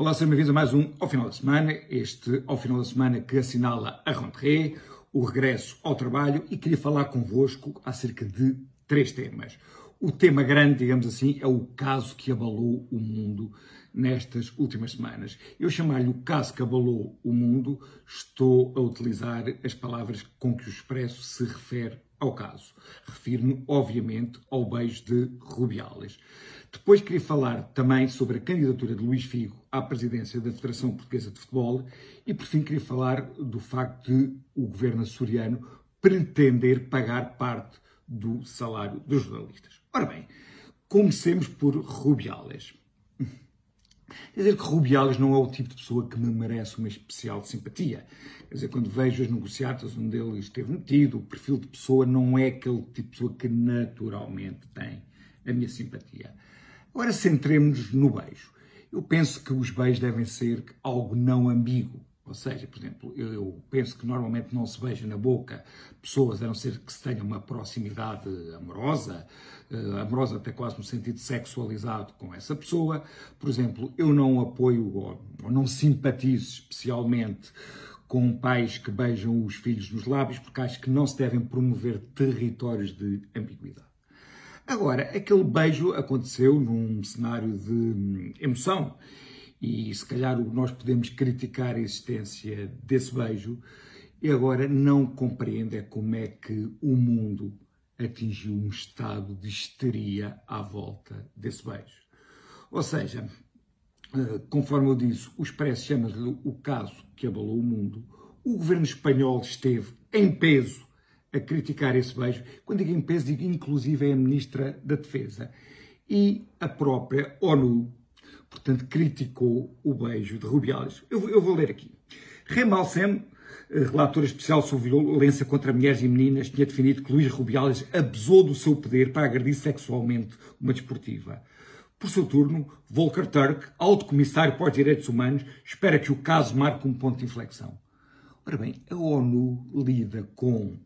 Olá, sejam bem-vindos a mais um Ao Final da Semana, este Ao Final da Semana que assinala a rentrée, o regresso ao trabalho e queria falar convosco acerca de três temas. O tema grande, digamos assim, é o caso que abalou o mundo nestas últimas semanas. Eu chamar-lhe o caso que abalou o mundo, estou a utilizar as palavras com que o Expresso se refere ao caso. Refiro-me, obviamente, ao beijo de Rubiales. Depois queria falar também sobre a candidatura de Luís Figo à presidência da Federação Portuguesa de Futebol e, por fim, queria falar do facto de o governo açoriano pretender pagar parte do salário dos jornalistas. Ora bem, comecemos por Rubiales. Quer dizer que Rubiales não é o tipo de pessoa que me merece uma especial simpatia. Quer dizer, quando vejo as negociatas onde ele esteve metido, o perfil de pessoa não é aquele tipo de pessoa que naturalmente tem a minha simpatia. Agora centremos-nos no beijo. Eu penso que os beijos devem ser algo não ambíguo. Ou seja, por exemplo, eu penso que normalmente não se beija na boca pessoas, a não ser que se tenha uma proximidade amorosa, uh, amorosa até quase no sentido sexualizado com essa pessoa. Por exemplo, eu não apoio ou, ou não simpatizo especialmente com pais que beijam os filhos nos lábios, porque acho que não se devem promover territórios de ambiguidade. Agora, aquele beijo aconteceu num cenário de hum, emoção e se calhar nós podemos criticar a existência desse beijo e agora não compreende é como é que o mundo atingiu um estado de histeria à volta desse beijo. Ou seja, eh, conforme eu disse, o Expresso chama-lhe o caso que abalou o mundo. O governo espanhol esteve em peso a criticar esse beijo. Quando digo em peso, digo inclusive a Ministra da Defesa. E a própria ONU portanto, criticou o beijo de Rubiales. Eu, eu vou ler aqui. Remalsem, eh, relatora especial sobre violência contra mulheres e meninas, tinha definido que Luís Rubiales abusou do seu poder para agredir sexualmente uma desportiva. Por seu turno, Volker Turk, alto comissário para os direitos humanos, espera que o caso marque um ponto de inflexão. Ora bem, a ONU lida com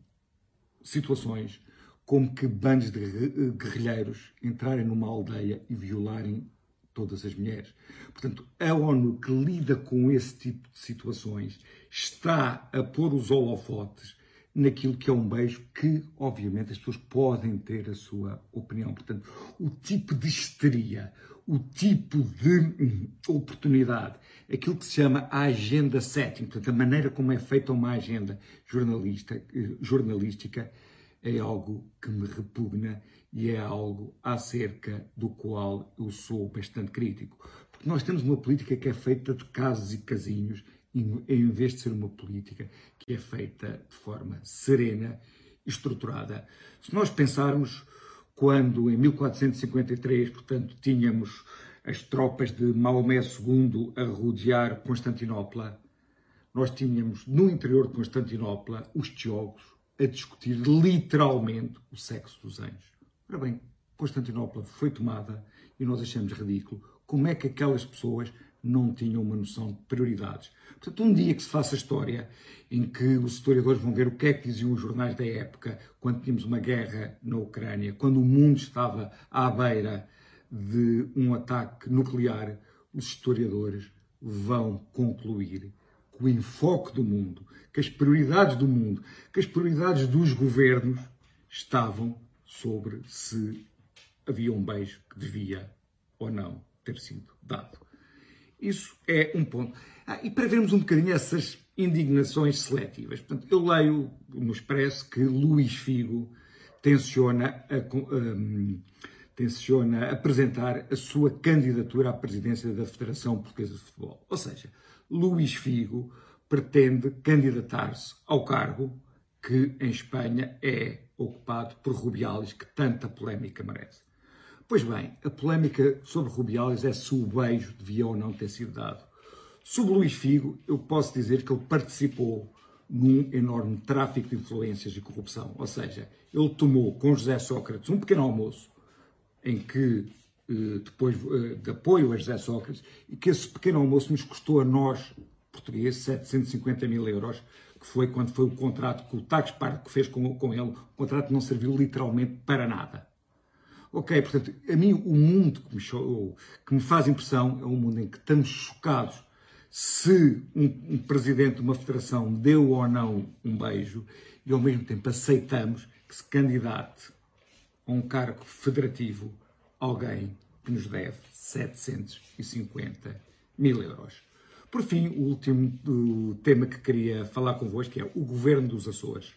situações como que bandos de guerrilheiros entrarem numa aldeia e violarem todas as mulheres. Portanto, a ONU que lida com esse tipo de situações está a pôr os holofotes naquilo que é um beijo que, obviamente, as pessoas podem ter a sua opinião. Portanto, o tipo de histeria, o tipo de hum, oportunidade, aquilo que se chama a agenda setting, portanto, a maneira como é feita uma agenda jornalista, eh, jornalística, é algo que me repugna e é algo acerca do qual eu sou bastante crítico. Porque nós temos uma política que é feita de casos e casinhos, em vez de ser uma política que é feita de forma serena e estruturada. Se nós pensarmos quando em 1453, portanto, tínhamos as tropas de Maomé II a rodear Constantinopla, nós tínhamos no interior de Constantinopla os teólogos a discutir literalmente o sexo dos anjos. Ora bem, Constantinopla foi tomada e nós achamos ridículo como é que aquelas pessoas não tinham uma noção de prioridades. Portanto, um dia que se faça história em que os historiadores vão ver o que é que diziam os jornais da época, quando tínhamos uma guerra na Ucrânia, quando o mundo estava à beira de um ataque nuclear, os historiadores vão concluir que o enfoque do mundo, que as prioridades do mundo, que as prioridades dos governos estavam sobre se havia um beijo que devia ou não ter sido dado. Isso é um ponto. Ah, e para vermos um bocadinho essas indignações seletivas, portanto, eu leio no Expresso que Luís Figo tenciona, a, um, tenciona apresentar a sua candidatura à presidência da Federação Portuguesa de Futebol. Ou seja, Luís Figo pretende candidatar-se ao cargo que em Espanha é ocupado por Rubiales, que tanta polémica merece. Pois bem, a polémica sobre Rubiales é se o beijo devia ou não ter sido dado. Sobre Luís Figo, eu posso dizer que ele participou num enorme tráfico de influências e corrupção. Ou seja, ele tomou com José Sócrates um pequeno almoço em que, eh, depois eh, de apoio a José Sócrates, e que esse pequeno almoço nos custou a nós, portugueses, 750 mil euros, que foi quando foi o contrato que o Tax Park fez com, com ele, o contrato não serviu literalmente para nada. Ok, portanto, a mim o mundo que me, que me faz impressão é um mundo em que estamos chocados se um, um, presidente de uma federação deu ou não um beijo e ao mesmo tempo aceitamos que se candidate um cargo federativo alguém que nos deve 750 mil euros. Por fim, o último tema que queria falar convosco é o governo dos Açores.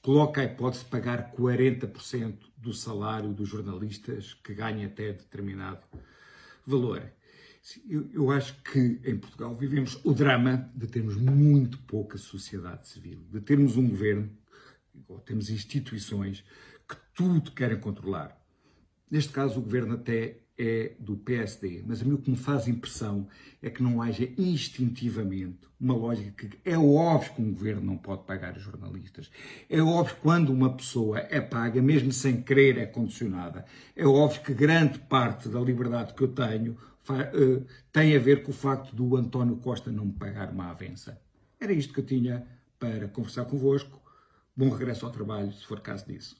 Coloca a hipótese de pagar 40% do salário dos jornalistas que ganhem até determinado valor. Eu, acho que em Portugal vivemos o drama de termos muito pouca sociedade civil, de termos um governo, ou temos instituições que tudo querem controlar. Neste caso, o governo até é do PSD, mas a mim o que me faz impressão é que não haja instintivamente uma lógica que é óbvio que um governo não pode pagar os jornalistas. É óbvio que quando uma pessoa é paga, mesmo sem querer, é condicionada. É óbvio que grande parte da liberdade que eu tenho uh, tem a ver com o facto do António Costa não me pagar uma avença. Era isto que eu tinha para conversar convosco. Bom regresso ao trabalho, se for caso disso.